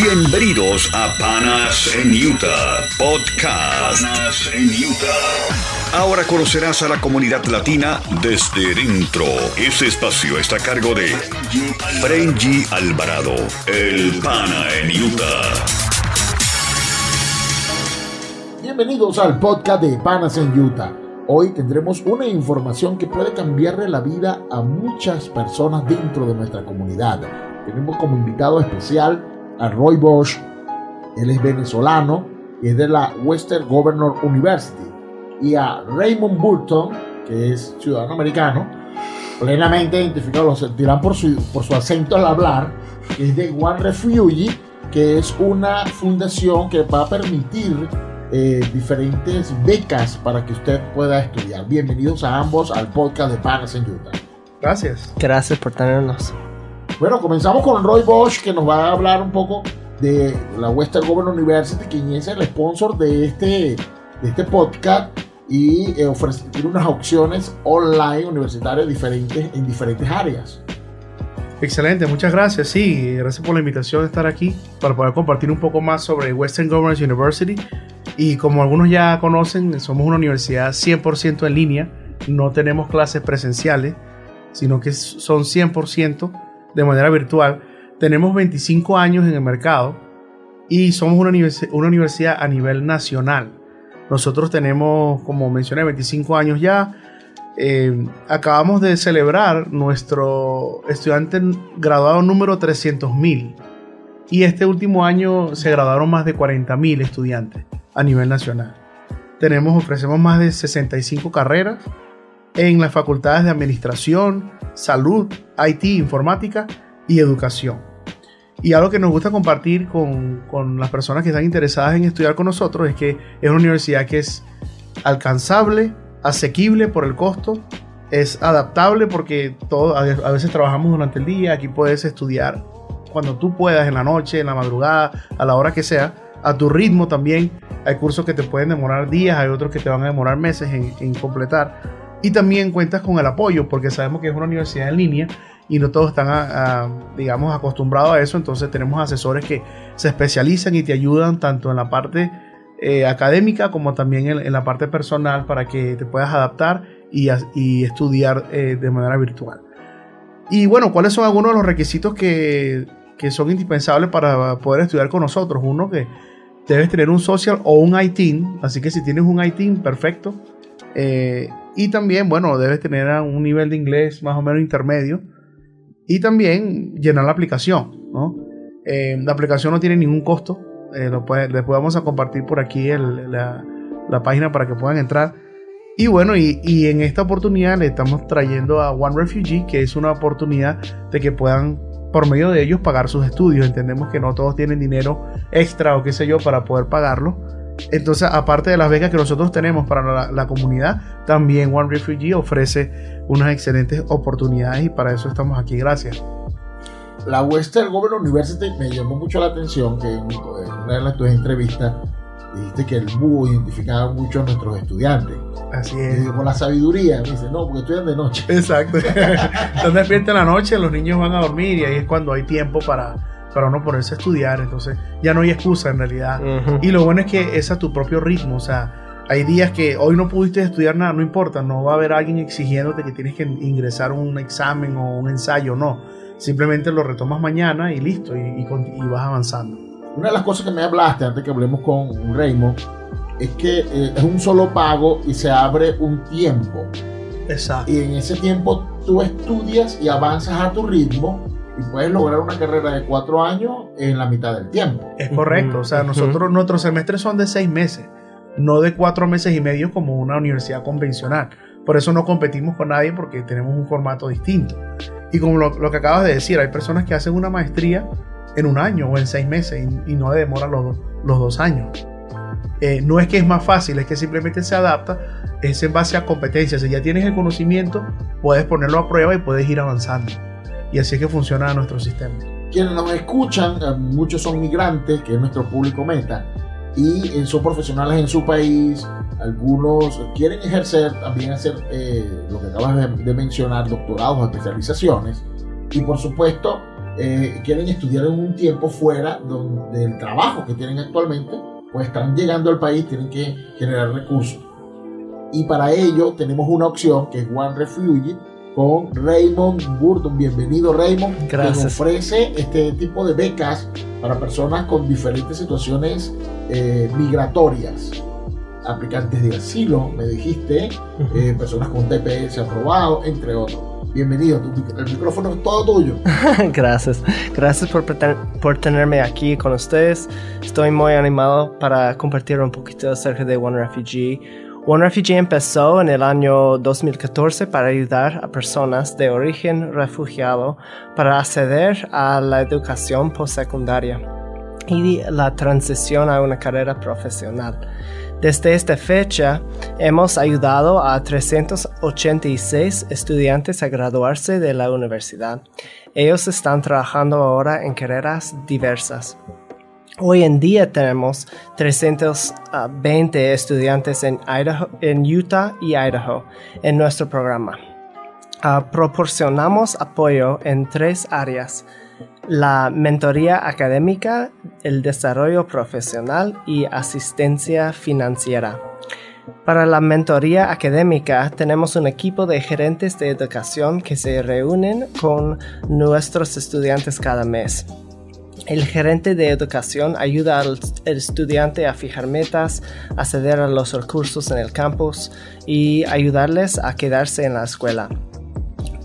Bienvenidos a Panas en Utah Podcast. Panas en Utah. Ahora conocerás a la comunidad latina desde dentro. Este espacio está a cargo de Frenji Alvarado, el Pana en Utah. Bienvenidos al podcast de Panas en Utah. Hoy tendremos una información que puede cambiarle la vida a muchas personas dentro de nuestra comunidad. Tenemos como invitado especial a Roy Bosch. Él es venezolano y es de la Western Governor University. Y a Raymond Burton, que es ciudadano americano, plenamente identificado, lo sentirán por su, por su acento al hablar, que es de One Refugee, que es una fundación que va a permitir eh, diferentes becas para que usted pueda estudiar. Bienvenidos a ambos al podcast de Panas en Utah. Gracias. Gracias por tenernos. Bueno, comenzamos con Roy Bosch, que nos va a hablar un poco de la Western Governor University, quien es el sponsor de este, de este podcast y eh, ofrece tiene unas opciones online universitarias diferentes en diferentes áreas. Excelente, muchas gracias. Sí, gracias por la invitación de estar aquí para poder compartir un poco más sobre Western Governors University. Y como algunos ya conocen, somos una universidad 100% en línea. No tenemos clases presenciales, sino que son 100% de manera virtual. Tenemos 25 años en el mercado y somos una, una universidad a nivel nacional. Nosotros tenemos, como mencioné, 25 años ya. Eh, acabamos de celebrar nuestro estudiante graduado número 300.000 y este último año se graduaron más de 40.000 estudiantes a nivel nacional. Tenemos, ofrecemos más de 65 carreras en las facultades de Administración, Salud, IT, Informática y Educación. Y algo que nos gusta compartir con, con, las personas que están interesadas en estudiar con nosotros es que es una universidad que es alcanzable, asequible por el costo, es adaptable porque todo, a veces trabajamos durante el día, aquí puedes estudiar cuando tú puedas, en la noche, en la madrugada, a la hora que sea, a tu ritmo también. Hay cursos que te pueden demorar días, hay otros que te van a demorar meses en, en completar. Y también cuentas con el apoyo, porque sabemos que es una universidad en línea y no todos están, digamos, acostumbrados a eso. Entonces tenemos asesores que se especializan y te ayudan tanto en la parte eh, académica como también en, la parte personal para que te puedas adaptar y, estudiar eh, de manera virtual. Y bueno, ¿cuáles son algunos de los requisitos que, que son indispensables para poder estudiar con nosotros? Uno que debes tener un social o un ITIN, así que si tienes un ITIN, perfecto. Eh, y también, bueno, debes tener un nivel de inglés más o menos intermedio y también llenar la aplicación, ¿no? Eh, la aplicación no tiene ningún costo. Eh, lo les podemos a compartir por aquí la, la, página para que puedan entrar. Y bueno, y, y, en esta oportunidad le estamos trayendo a One Refugee, que es una oportunidad de que puedan, por medio de ellos, pagar sus estudios. Entendemos que no todos tienen dinero extra o qué sé yo para poder pagarlo. Entonces, aparte de las becas que nosotros tenemos para la, comunidad, también One Refugee ofrece unas excelentes oportunidades y para eso estamos aquí. Gracias. La Western Governor University me llamó mucho la atención que en una de tus entrevistas dijiste que el búho identificaba mucho a nuestros estudiantes. Así es. Y con la sabiduría, me dice, no, porque estudian de noche. Exacto. Están despiertos en la noche, los niños van a dormir y ahí es cuando hay tiempo para para uno ponerse a estudiar, entonces ya no hay excusa en realidad. Y lo bueno es que es a tu propio ritmo, o sea, hay días que hoy no pudiste estudiar nada, no importa, no va a haber alguien exigiéndote que tienes que ingresar un examen o un ensayo, no. Simplemente lo retomas mañana y listo, y, y, vas avanzando. Una de las cosas que me hablaste antes que hablemos con Raymond es que eh, es un solo pago y se abre un tiempo. Exacto. Y en ese tiempo tú estudias y avanzas a tu ritmo y puedes lograr una carrera de cuatro años en la mitad del tiempo. Es correcto, o sea, nosotros, nuestros semestres son de seis meses, no de cuatro meses y medio como una universidad convencional. Por eso no competimos con nadie porque tenemos un formato distinto. Y como lo, que acabas de decir, hay personas que hacen una maestría en un año o en seis meses y, no demoran los, los dos años. Eh, no es que es más fácil, es que simplemente se adapta, es en base a competencias. Si ya tienes el conocimiento, puedes ponerlo a prueba y puedes ir avanzando. Y así es que funciona nuestro sistema. Quienes nos escuchan, eh, muchos son migrantes, que es nuestro público meta, y eh, son profesionales en su país, algunos quieren ejercer, también hacer eh, lo que acabas de, mencionar, doctorados o especializaciones, y por supuesto eh, quieren estudiar en un tiempo fuera del trabajo que tienen actualmente, pues están llegando al país, tienen que generar recursos. Y para ello tenemos una opción que es One Refugee con Raymond Burton. Bienvenido Raymond, Gracias. que ofrece este tipo de becas para personas con diferentes situaciones eh, migratorias. Aplicantes de asilo, me dijiste, eh, personas con TPS aprobado, entre otros. Bienvenido, el micrófono es todo tuyo. Gracias, gracias por, por tenerme aquí con ustedes. Estoy muy animado para compartir un poquito acerca de One Refugee. One Refugee empezó en el año 2014 para ayudar a personas de origen refugiado para acceder a la educación postsecundaria y la transición a una carrera profesional. Desde esta fecha, hemos ayudado a 386 estudiantes a graduarse de la universidad. Ellos están trabajando ahora en carreras diversas. Hoy en día tenemos 320 estudiantes en, Utah y Idaho en nuestro programa. Uh, proporcionamos apoyo en tres áreas la mentoría académica, el desarrollo profesional y asistencia financiera. Para la mentoría académica tenemos un equipo de gerentes de educación que se reúnen con nuestros estudiantes cada mes. El gerente de educación ayuda al estudiante a fijar metas, acceder a los recursos en el campus y ayudarles a quedarse en la escuela.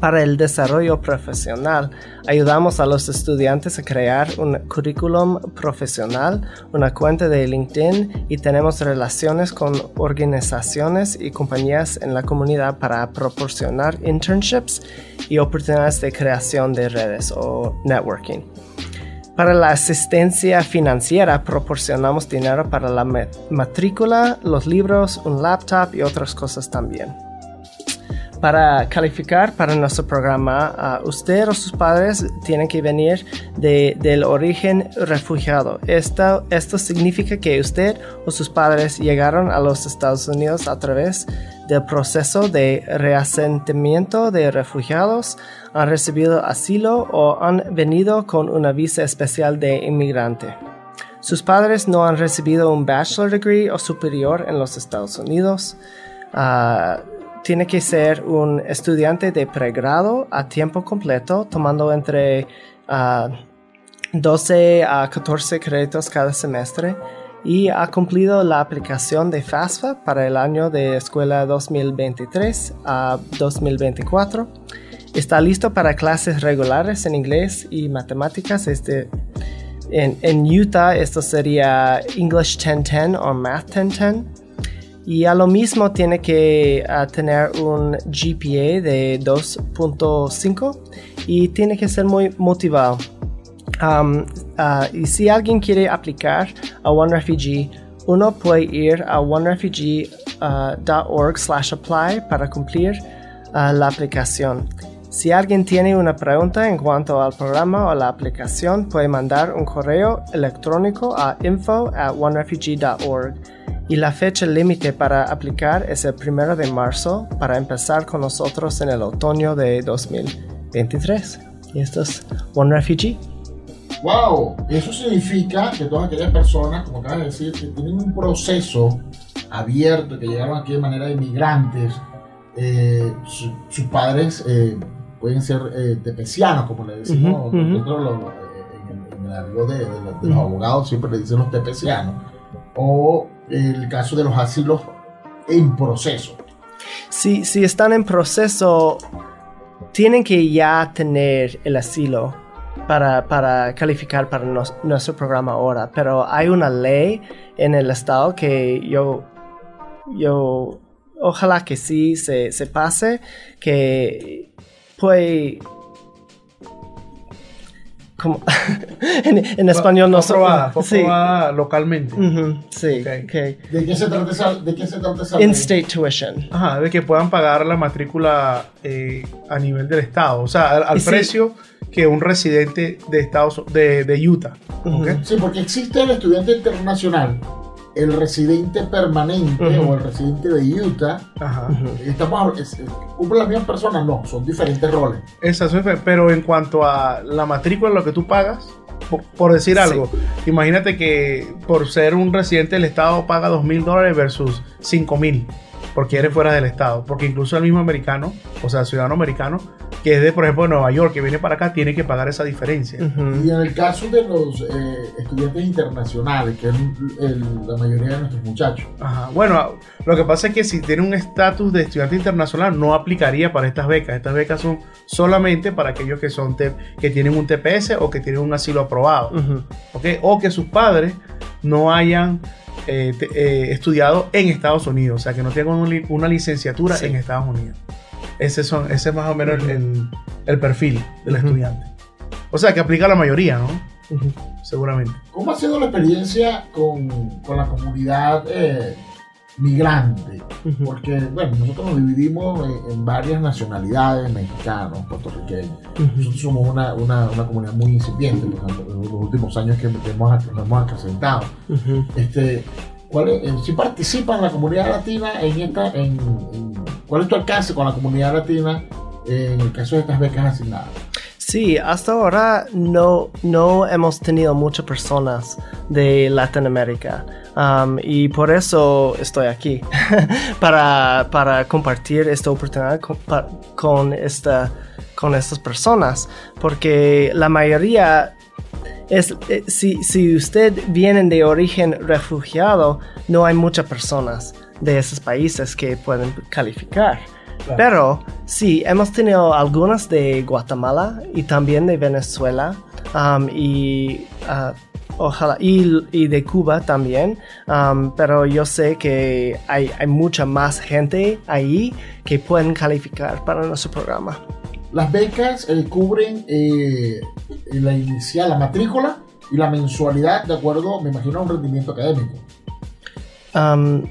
Para el desarrollo profesional, ayudamos a los estudiantes a crear un currículum profesional, una cuenta de LinkedIn y tenemos relaciones con organizaciones y compañías en la comunidad para proporcionar internships y oportunidades de creación de redes o networking. Para la asistencia financiera proporcionamos dinero para la matrícula, los libros, un laptop y otras cosas también para calificar para nuestro programa, uh, usted o sus padres tienen que venir de, del origen refugiado. Esto, esto significa que usted o sus padres llegaron a los Estados Unidos a través del proceso de reasentamiento de refugiados, han recibido asilo o han venido con una visa especial de inmigrante. Sus padres no han recibido un bachelor degree o superior en los Estados Unidos. Uh, tiene que ser un estudiante de pregrado a tiempo completo, tomando entre 12 a 14 créditos cada semestre y ha cumplido la aplicación de FAFSA para el año de escuela 2023 a 2024. Está listo para clases regulares en inglés y matemáticas. Este, en, en Utah esto sería English 1010 o Math 1010 y a lo mismo tiene que uh, tener un GPA de 2.5 y tiene que ser muy motivado. Um, uh, y si alguien quiere aplicar a One Refugee, uno puede ir a onerefugee.org slash apply para cumplir la aplicación. Si alguien tiene una pregunta en cuanto al programa o la aplicación, puede mandar un correo electrónico a info at onerefugee.org y la fecha límite para aplicar es el primero de marzo para empezar con nosotros en el otoño de 2023. Y esto es One Refugee. ¡Wow! Eso significa que todas aquellas personas, como acabas de decir, que tienen un proceso abierto, que llegaron aquí de manera de inmigrantes, eh, sus padres eh, pueden ser eh, tepecianos, como le decimos nosotros en, el argot de, los abogados siempre le dicen los tepecianos, o el caso de los asilos en proceso. Si, si están en proceso, tienen que ya tener el asilo para, para calificar para nuestro programa ahora, pero hay una ley en el estado que yo, yo ojalá que sí se, se pase, que puede en, español no fue localmente. sí. ¿De qué se trata esa, de qué se trata esa In-state tuition. Ajá, de que puedan pagar la matrícula eh, a nivel del estado, o sea, al, precio que un residente de Estados de, de Utah. Sí, porque existe el estudiante internacional el residente permanente o el residente de Utah, Ajá. estamos, es- es- ¿cumple las mismas personas? No, son diferentes roles. Esa es fe- pero en cuanto a la matrícula, lo que tú pagas, po- por, decir Sí. algo, imagínate que por ser un residente del Estado paga dos mil dólares versus cinco mil, porque eres fuera del Estado. Porque incluso el mismo americano, o sea, ciudadano americano, que es de, por ejemplo, de Nueva York, que viene para acá, tiene que pagar esa diferencia. Y en el caso de los eh, estudiantes internacionales, que es el- la mayoría de nuestros muchachos, Ajá. Bueno, lo que pasa es que si tiene un estatus de estudiante internacional no aplicaría para estas becas. Estas becas son solamente para aquellos que son T- que tienen un TPS o que tienen un asilo aprobado, Ujú. ¿ok? O que sus padres no hayan eh, te- eh, estudiado en Estados Unidos, o sea, que no tengan una licenciatura Sí. en Estados Unidos. Ese, son, ese es más o menos el, el- el perfil del Ujú. estudiante. O sea, que aplica a la mayoría, ¿no? Seguramente. ¿cómo ha sido la experiencia con, con la comunidad eh, migrante? Porque, bueno, nosotros nos dividimos en, en varias nacionalidades, mexicanos, puertorriqueños. Nosotros somos una, una, una comunidad muy incipiente, por ejemplo, en los últimos años que, que hemos, nos hemos acrecentado. Este, ¿cuál es, eh, si participa la comunidad latina en esta, en, en- ¿cuál es tu alcance con la comunidad latina en el caso de estas becas asignadas? Sí, hasta ahora no, no hemos tenido muchas personas de Latinoamérica. Um, y por eso estoy aquí, para, para compartir esta oportunidad con, pa- con, esta, con estas personas, porque la mayoría es, eh, si, si usted viene de origen refugiado, no hay muchas personas de esos países que pueden calificar. Claro. Pero sí, hemos tenido algunas de Guatemala y también de Venezuela um, y ah, ojalá y, y de Cuba también. um, pero yo sé que hay, hay mucha más gente ahí que pueden calificar para nuestro programa. Las becas eh, cubren eh, la inicial, la matrícula y la mensualidad de acuerdo, me imagino, a un rendimiento académico. Um,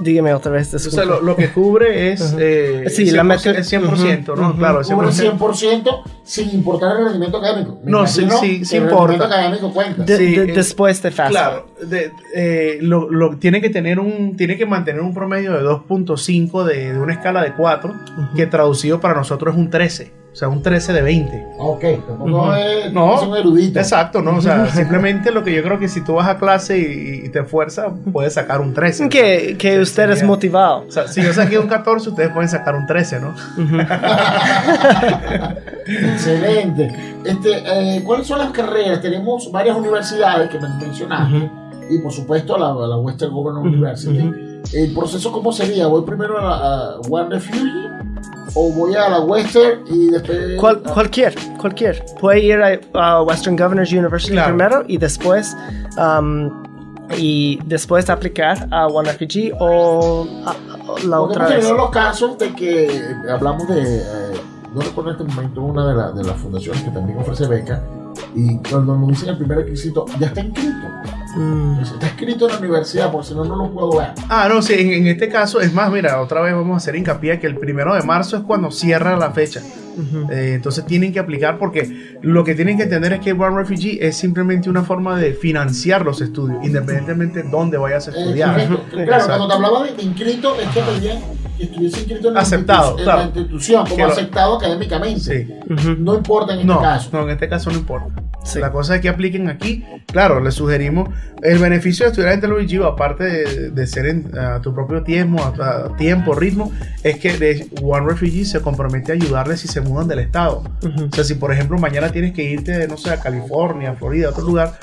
dígame otra vez. Entonces, disculpe. lo, lo que cubre es, eh, Sí, el la 100%, meta- el 100%, ¿no? Ujú. Claro, el Cubre 100%. 100% sin importar el rendimiento académico. Me No, sí, sí, sí el importa. rendimiento académico cuenta. De- sí, de- eh, después de FAFSA. Claro, de- eh, lo, lo- tiene que tener un, tiene que mantener un promedio de 2.5 de, de una escala de 4, Ujú. que traducido para nosotros es un 13, o sea, un 13 de 20. Ok, tampoco es, No, es un erudito. Exacto, ¿no? O sea, simplemente lo que yo creo que si tú vas a clase y, y te esfuerzas, puedes sacar un 13. Que, que Sí, usted es motivado. O sea, si yo saqué un 14, ustedes pueden sacar un 13, ¿no? Excelente. Este, eh, ¿Cuáles son las carreras? Tenemos varias universidades que me mencionaste y por supuesto la, la Western Governor Ujú, University. ¿El proceso cómo sería? ¿Voy primero a, la, a One Refugee o voy a la Western y después... Cual- cualquier, cualquier. Puede ir a, a Western Governors University Claro. primero y después um, y después aplicar a One Refugee o a- a- la Porque otra vez. los casos de que eh, hablamos de, eh, no recuerdo en este momento, una de, la- de las fundaciones que también ofrece beca y cuando nos dicen el primer requisito, ya está inscrito. Mm, Está inscrito en la universidad, porque si no, no lo puedo ver. Ah, no, sí, en, en este caso, es más, mira, otra vez vamos a hacer hincapié que el primero de marzo es cuando cierra la fecha. Eh, entonces tienen que aplicar porque lo que tienen que entender es que One Refugee es simplemente una forma de financiar los estudios, independientemente de dónde vayas a Eh, estudiar. Claro, Exacto. cuando te hablaba de, inscrito, es que pedían que estuviese inscrito en la, Aceptado, institu- en la institución, como Que lo- aceptado académicamente. Sí. No importa en este No, caso. no, en este caso no importa. Sí. La cosa es que apliquen aquí. Claro, les sugerimos el beneficio de estudiar en Television, aparte de, de ser en, a tu propio tiempo, a, a tiempo, ritmo, es que de One Refugee se compromete a ayudarles si se mudan del estado. Ujú. O sea, si por ejemplo mañana tienes que irte, no sé, a California, Florida, a otro lugar,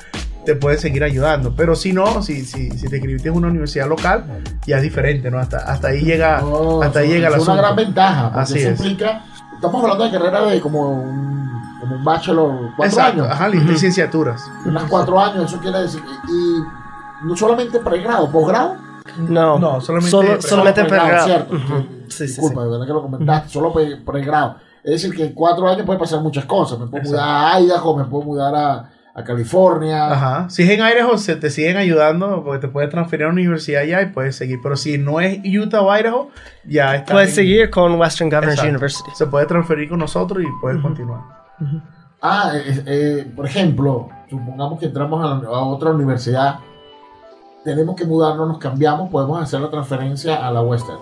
te pueden seguir ayudando. Pero si no, si, si, si te inscribiste en una universidad local, ya es diferente, ¿no? Hasta, hasta ahí llega, No, hasta ahí llega eso es una asunto. gran ventaja. Así eso es. implica. Estamos hablando de carrera de como un, como un bachelor, cuatro Exacto, años. ajá, licenciaturas. Unas cuatro años, eso quiere decir. Y no solamente pregrado, posgrado. No, No, solamente Solo- pregrado. solamente pregrado. ¿cierto? Ujú. Que- Sí, sí, Disculpa, sí. de verdad que lo comentaste, solo pre- pregrado. Es decir, que en cuatro años puede pasar muchas cosas. Me puedo Exacto. mudar a Idaho, me puedo mudar a, a California. Ajá. Si es en Idaho, se te siguen ayudando porque te puedes transferir a una universidad allá y puedes seguir. Pero si no es Utah o Idaho, ya está. Puedes en- seguir con Western Governors Exacto. University. Se puede transferir con nosotros y puedes continuar. Ah, eh, eh, por ejemplo, supongamos que entramos a, la- a otra universidad tenemos que mudarnos, nos cambiamos, podemos hacer la transferencia a la Western.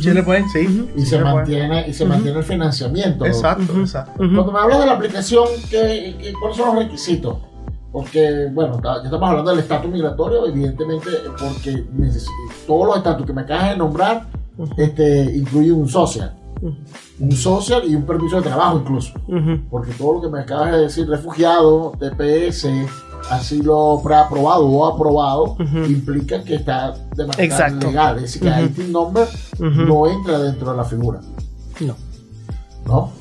Sí le pueden, sí. Y sí se pueden. mantiene, y se mantiene el financiamiento. Exacto, exacto. Cuando me hablas de la aplicación, ¿qué, qué- cuáles son los requisitos? Porque, bueno, ya estamos hablando del estatus migratorio, evidentemente, porque neces- todos los estatus que me acabas de nombrar este, incluyen un social. Un social y un permiso de trabajo incluso. Porque todo lo que me acabas de decir, refugiado, TPS, asilo preaprobado o aprobado, Ujú. implica que está de manera Exacto. legal. Es decir, que. IT number Ujú. no entra dentro de la figura. No. ¿No?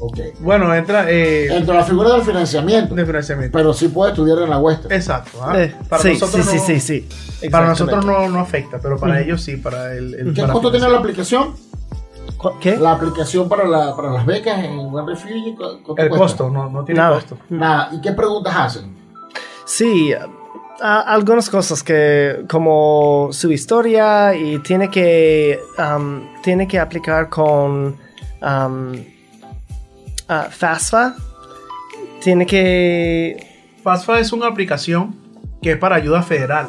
Ok. Bueno, entra eh, Dentro de la figura del financiamiento. de financiamiento. Pero sí puede estudiar en la Western. Exacto. ¿ah? Eh, Para sí, nosotros sí, no, sí, sí, sí. Para nosotros no, no afecta, pero para ellos sí, para el, el- ¿Qué para costo tiene la aplicación? ¿Cu- ¿Qué? La aplicación para, la, para las becas en One Refugee. ¿cu- cuánto El costo, no, no tiene Nada. costo. Nada. ¿Y qué preguntas hacen? Sí, a- algunas cosas que como su historia y tiene que um, tiene que aplicar con um, FAFSA. Tiene que FAFSA es una aplicación que es para ayuda federal.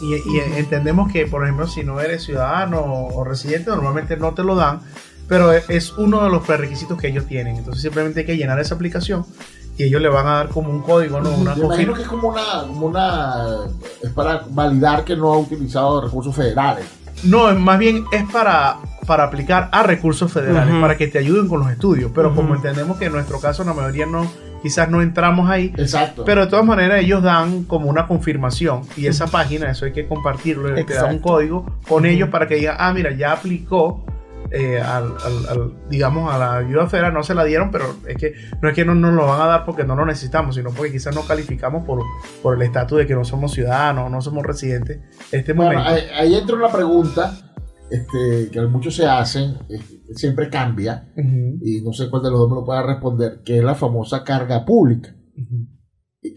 Y, y entendemos que, por ejemplo, si no eres ciudadano o residente, normalmente no te lo dan, pero e- es uno de los prerequisitos que ellos tienen. Entonces simplemente hay que llenar esa aplicación y ellos le van a dar como un código, ¿no? Una Me imagino que es como una, como una. Es para validar que no ha utilizado recursos federales. No, más bien es para, para aplicar a recursos federales, para que te ayuden con los estudios. Pero como entendemos que en nuestro caso la mayoría no, quizás no entramos ahí, Exacto. Pero de todas maneras ellos dan como una confirmación y esa página, eso hay que compartirlo, te da un código con ellos para que digan, ah, mira, ya aplicó, eh, al, al- al- digamos, a la ayuda federal, no se la dieron, pero es que no es que no nos lo van a dar porque no lo necesitamos, sino porque quizás no calificamos por, por el estatus de que no somos ciudadanos, no somos residentes en este Bueno, momento. ahí, ahí entra una pregunta este, que muchos se hacen, este, siempre cambia, y no sé cuál de los dos me lo pueda responder, que es la famosa carga pública.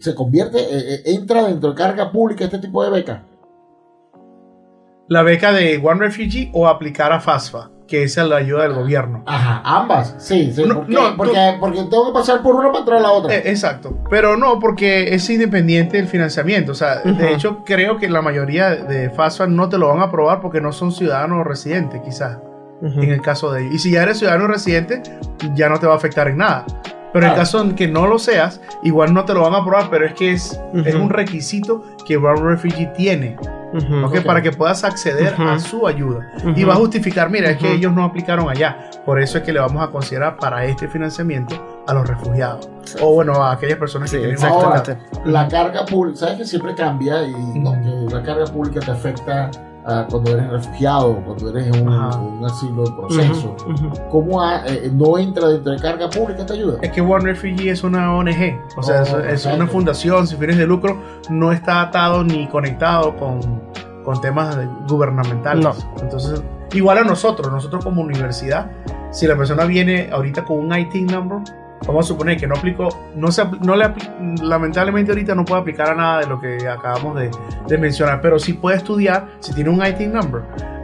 ¿Se convierte, eh, eh, entra dentro de carga pública este tipo de beca? La beca de One Refugee o aplicar a FAFSA, que esa es la ayuda del gobierno. Ajá, ambas, sí, sí, No, porque, no, porque, porque tengo que pasar por una para entrar a la otra. Eh, exacto, pero no, porque es independiente el financiamiento. O sea, de hecho, creo que la mayoría de FAFSA no te lo van a aprobar porque no son ciudadanos o residentes, quizás, Ujú. en el caso de ellos. Y si ya eres ciudadano residente, ya no te va a afectar en nada. Pero en el Claro. caso en que no lo seas, igual no te lo van a aprobar, pero es que es, es Ujú. un requisito que One Refugee tiene, Ujú. ¿ok? Ok. Para que puedas acceder Ujú. a su ayuda. Y va a justificar, mira, es que ellos no aplicaron allá. Por eso es que le vamos a considerar para este financiamiento a los refugiados. O bueno, a aquellas personas Sí, que tienen exactamente. La carga pública, sabes que siempre cambia y no, la carga pública te afecta ah, cuando eres refugiado, cuando eres un, un asilo en proceso. Ujú, ujú. ¿Cómo ha- eh, no entra dentro de carga pública esta ayuda? Es que One Refugee es una ONG, o sea, Oh, es, es una fundación sin fines de lucro, no está atado ni conectado con, con temas de- gubernamentales. No. Entonces, igual a nosotros, nosotros como universidad, si la persona viene ahorita con un IT number, vamos a suponer que no aplicó, no se, no le lamentablemente ahorita no puede aplicar a nada de lo que acabamos de, de mencionar, pero sí puede estudiar si tiene un IT number.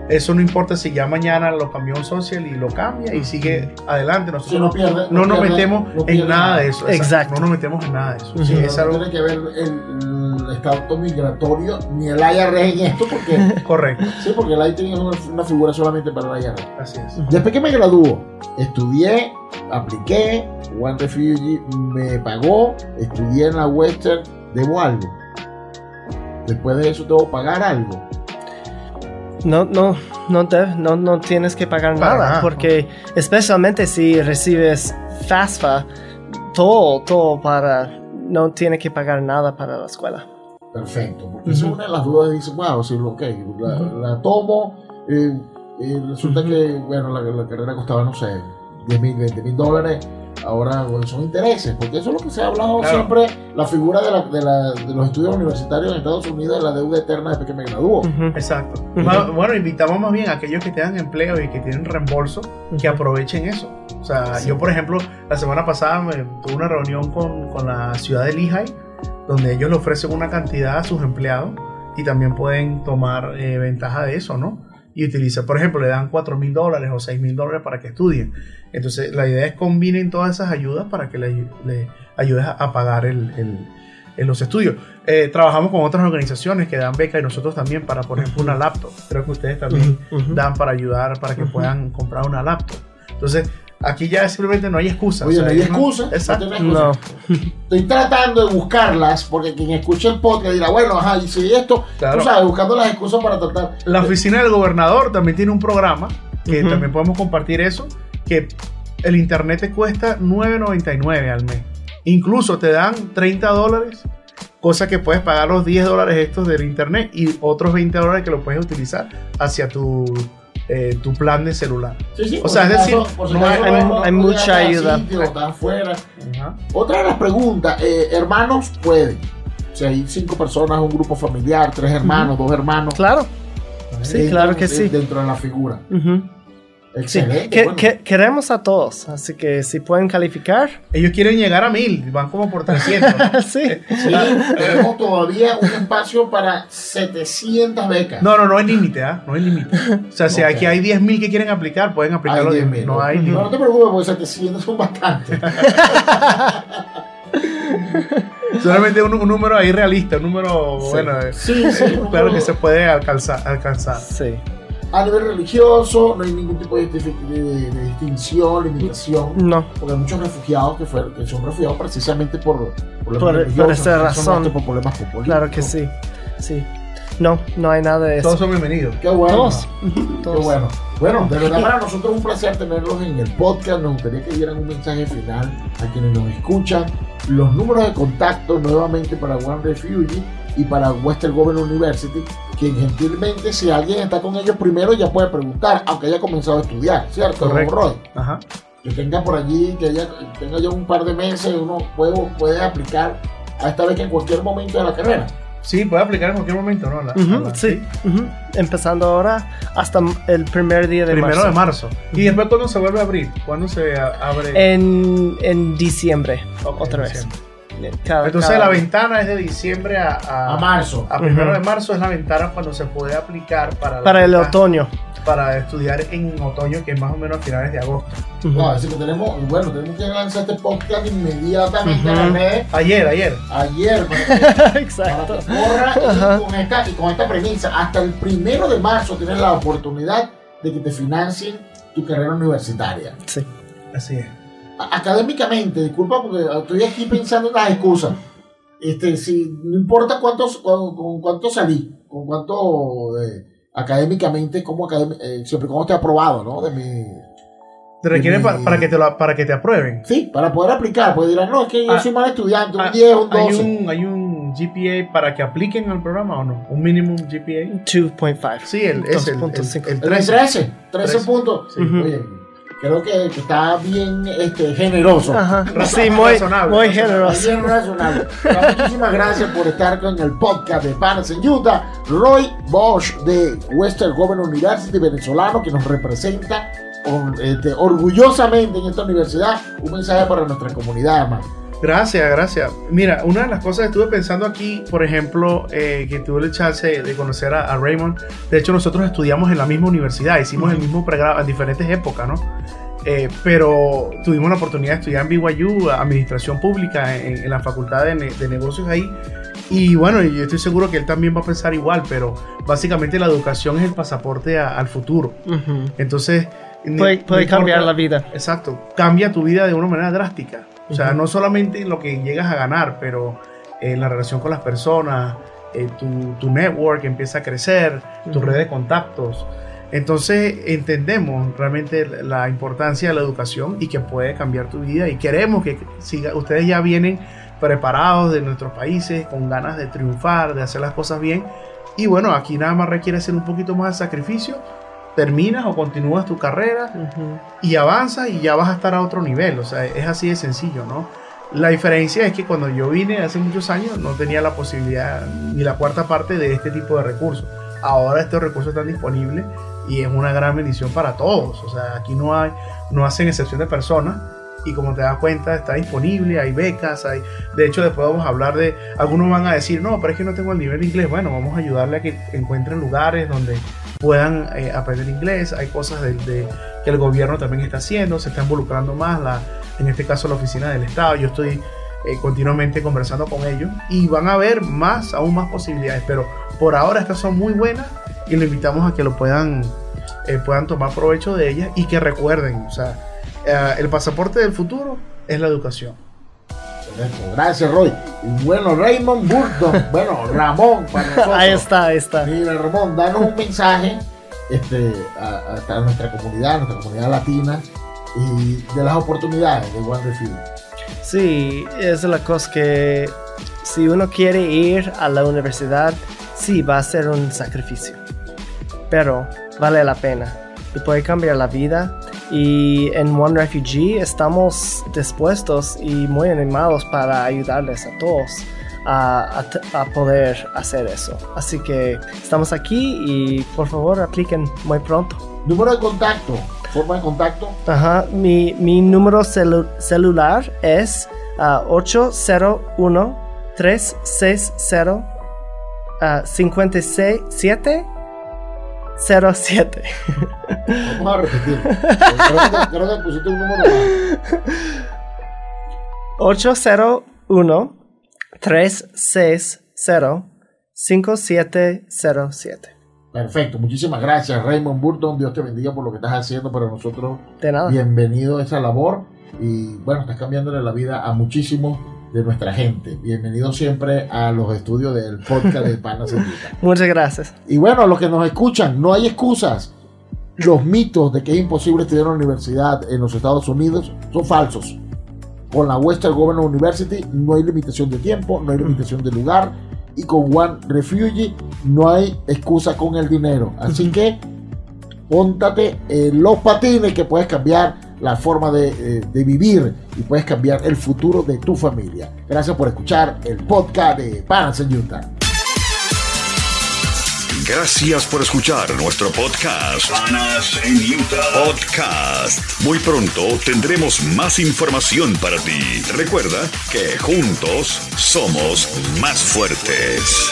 Eso no importa si ya mañana lo cambió un social y lo cambia y sigue adelante. Nosotros no pierde- no no nos pierde- metemos no en nada nada. de eso. Exacto. No nos metemos en nada de eso. Sí, No es algo tiene que ver el, el estado migratorio ni el IRS en esto, porque, correcto. sí, porque el ITIN es una, una figura solamente para el IRS. Así es. Después que me graduó, estudié, apliqué, One Refugee me pagó, estudié en la Western, debo algo. Después de eso tengo que pagar algo. No, no, no, deb- no, no tienes que pagar Para nada, nada. porque especialmente si recibes FAFSA, todo, todo para, no tiene que pagar nada para la escuela. Perfecto, porque esa es Ujú. una de las dudas. Dice, wow, sí, ok, la, Ujú. la tomo, eh, eh, resulta Ujú. que, bueno, la, la carrera costaba, no sé, 10 mil, 20 mil dólares. Ahora bueno, son intereses, porque eso es lo que se ha hablado Claro. siempre, la figura de, la, de, la- de los estudios universitarios en Estados Unidos, de la deuda eterna después que me graduó. Exacto. Bueno, invitamos más bien a aquellos que tengan empleo y que tienen reembolso que aprovechen eso. O sea, Sí. yo, por ejemplo, la semana pasada me, tuve una reunión con, con la ciudad de Lehigh, donde ellos le ofrecen una cantidad a sus empleados y también pueden tomar eh, ventaja de eso, ¿no? Y utilizar, por ejemplo, le dan 4 mil dólares o 6 mil dólares para que estudien. Entonces, la idea es combinen todas esas ayudas para que le, le ayudes a, pagar el, el- los estudios. Eh, trabajamos con otras organizaciones que dan becas y nosotros también para, por ejemplo, una laptop. Creo que ustedes también dan para ayudar para que puedan comprar una laptop. Entonces, aquí ya simplemente no hay excusa. Oye, O sea, no hay excusa. no Exacto. No. Estoy tratando de buscarlas porque quien escuche el podcast dirá, bueno, ajá, y si esto, Claro. tú sabes, buscando las excusas para tratar. La oficina del gobernador también tiene un programa que también podemos compartir eso, que el internet te cuesta 9.99 al mes. Incluso te dan 30 dólares, cosa que puedes pagar los 10 dólares estos del internet y otros 20 dólares que lo puedes utilizar hacia tu, eh, tu plan de celular. Sí, sí, O sea, si es decir, no hay- mucha ayuda. sitio. Otra de las preguntas, eh, hermanos pueden. Si hay cinco personas, un grupo familiar, tres hermanos, dos hermanos. Claro. Sí, claro que sí. Dentro de la figura. Sí. Excelente. Que- bueno. que- queremos a todos, así que si pueden calificar, Ellos quieren llegar a 1000, van como por 300. ¿no? sí. Sí, tenemos todavía un espacio para 700 becas. No, no, no hay límite, ¿ah? No hay límite. O sea, si Ok. aquí hay 10.000 que quieren aplicar, pueden aplicar Hay los 10.000. 10.000. No hay No, límite. no te preocupes, porque 700 son bastantes. Solamente un, un número ahí realista, un número, Sí. bueno, eh, Sí, sí. claro que se puede alcanzar. alcanzar. Sí. A nivel religioso, no hay ningún tipo de, de- de- de distinción, limitación. No. Porque hay muchos refugiados que, fueron, que son refugiados precisamente por, por, Por- por esa razón. por problemas políticos. Claro que sí. Sí. No, no hay nada de eso. Todos son bienvenidos. Qué bueno. Todos. Ujú, Qué todos. bueno. Bueno, de verdad para nosotros es un placer tenerlos en el podcast. Nos gustaría que dieran un mensaje final a quienes nos escuchan. Los números de contacto nuevamente para One Refugee y para Western Government University, quien gentilmente, si alguien está con ellos primero, ya puede preguntar, aunque haya comenzado a estudiar, ¿cierto? Correcto. Roy? Ajá. Que tenga por allí, que ella tenga ya un par de meses, uno puede, puede aplicar a esta vez que en cualquier momento de la carrera. Sí, puede aplicar en cualquier momento, ¿no? La- Ujú, la- sí. Empezando ahora hasta el primer día de Primero marzo. de marzo. ¿Y después cuándo se vuelve a abrir? ¿Cuándo se abre? En, en diciembre, otra vez. diciembre. Cada- Entonces cada- la ventana es de diciembre a, a, A marzo. a primero de marzo es la ventana cuando se puede aplicar para, Para el otoño. para estudiar en otoño, que es más o menos a finales de agosto. No, así que tenemos, bueno, tenemos que lanzar este podcast inmediatamente. Ayer, ayer. Ayer, para para Exacto. que corra Ajá. y con, esta, y con esta premisa. Hasta el primero de marzo tienes la oportunidad de que te financien tu carrera universitaria. Sí. Así es. Académicamente, disculpa porque estoy aquí pensando en las excusas. Este, si, no importa cuántos, con, con cuánto salí, con cuánto eh, académicamente, como académi- eh, siempre como esté aprobado, ¿no? De mi, Te requieren Y- pa- para, que te lo, para que te aprueben. sí, para poder aplicar, pues dirán, no, es que yo Ah, soy mal estudiante, un Ah, 10, un 12. ¿Hay un, ¿Hay un GPA para que apliquen al programa o no? ¿Un minimum GPA? 2.5. Sí, el, es el, el, 2.5. el El 13. 13, 13, 13. puntos. Sí. Ujú. Oye, creo que, que está bien este, generoso. Ajá. Sí, muy, razonable, muy generoso. Bien razonable. Muchísimas gracias por estar con el podcast de Panas en Utah. Roy Bosch de Western Government University venezolano que nos representa este, orgullosamente en esta universidad. Un mensaje para nuestra comunidad, hermano. Gracias, gracias. Mira, una de las cosas que estuve pensando aquí, por ejemplo, eh, que tuve el chance de conocer a, a Raymond. De hecho, nosotros estudiamos en la misma universidad, hicimos el mismo pregrado en diferentes épocas, ¿no? Eh, pero tuvimos la oportunidad de estudiar en BYU, Administración Pública, en, en la Facultad de, Ne- de Negocios ahí. Y bueno, yo estoy seguro que él también va a pensar igual, pero básicamente la educación es el pasaporte a- al futuro. Entonces, Puede, no- puede cambiar la vida. Exacto, cambia tu vida de una manera drástica. O sea, no solamente en lo que llegas a ganar, pero en la relación con las personas, eh, tu, tu network empieza a crecer, tu red de contactos. Entonces entendemos realmente la importancia de la educación y que puede cambiar tu vida y queremos que siga, ustedes ya vienen preparados de nuestros países, con ganas de triunfar, de hacer las cosas bien. Y bueno, aquí nada más requiere hacer un poquito más de sacrificio. Terminas o continúas tu carrera y avanzas y ya vas a estar a otro nivel. O sea, es así de sencillo, ¿no? La diferencia es que cuando yo vine hace muchos años no tenía la posibilidad ni la cuarta parte de este tipo de recursos. Ahora estos recursos están disponibles y es una gran bendición para todos. O sea, aquí no hay, no hacen excepción de personas y como te das cuenta está disponible, hay becas, hay... De hecho, después vamos a hablar de... Algunos van a decir, no, pero es que no tengo el nivel de inglés. Bueno, vamos a ayudarle a que encuentren lugares donde puedan eh, aprender inglés. Hay cosas de, de- que el gobierno también está haciendo, se está involucrando más, la, en este caso la oficina del Estado. Yo estoy eh, continuamente conversando con ellos y van a ver más, aún más posibilidades. Pero por ahora estas son muy buenas y le invitamos a que lo puedan, eh, puedan tomar provecho de ellas y que recuerden, o sea, eh, el pasaporte del futuro es la educación. Gracias, Roy. Y bueno, Raymond Burton, bueno, Ramón, para nosotros. Ahí está, ahí está. Mira, Ramón, danos un mensaje este, a, a nuestra comunidad, a nuestra comunidad latina, y de las oportunidades de Refuge. Sí, es la cosa que si uno quiere ir a la universidad, sí, va a ser un sacrificio, pero vale la pena y puede cambiar la vida. Y en One Refugee estamos dispuestos y muy animados para ayudarles a todos a, a, a, poder hacer eso. Así que estamos aquí y por favor apliquen muy pronto. Número de contacto, forma de contacto. Ajá, mi, mi número celu celular es uh, 801 360 uh, 57 07. Vamos a repetir. creo, que, pusiste un número más. 801 360 5707. Perfecto, muchísimas gracias Raymond Burton, Dios te bendiga por lo que estás haciendo para nosotros. De nada. Bienvenido a esa labor y bueno, estás cambiándole la vida a muchísimos de nuestra gente. Bienvenido siempre a los estudios del podcast de Panas Muchas gracias. Y bueno, los que nos escuchan, no hay excusas. Los mitos de que es imposible estudiar en la universidad en los Estados Unidos son falsos. Con la Western Governor University no hay limitación de tiempo, no hay limitación de lugar y con One Refugee no hay excusa con el dinero. Así que póntate en los patines que puedes cambiar la forma de, eh, de, vivir y puedes cambiar el futuro de tu familia. Gracias por escuchar el podcast de en Utah. Gracias por escuchar nuestro podcast. Panas en Utah. Podcast. Muy pronto tendremos más información para ti. Recuerda que juntos somos más fuertes.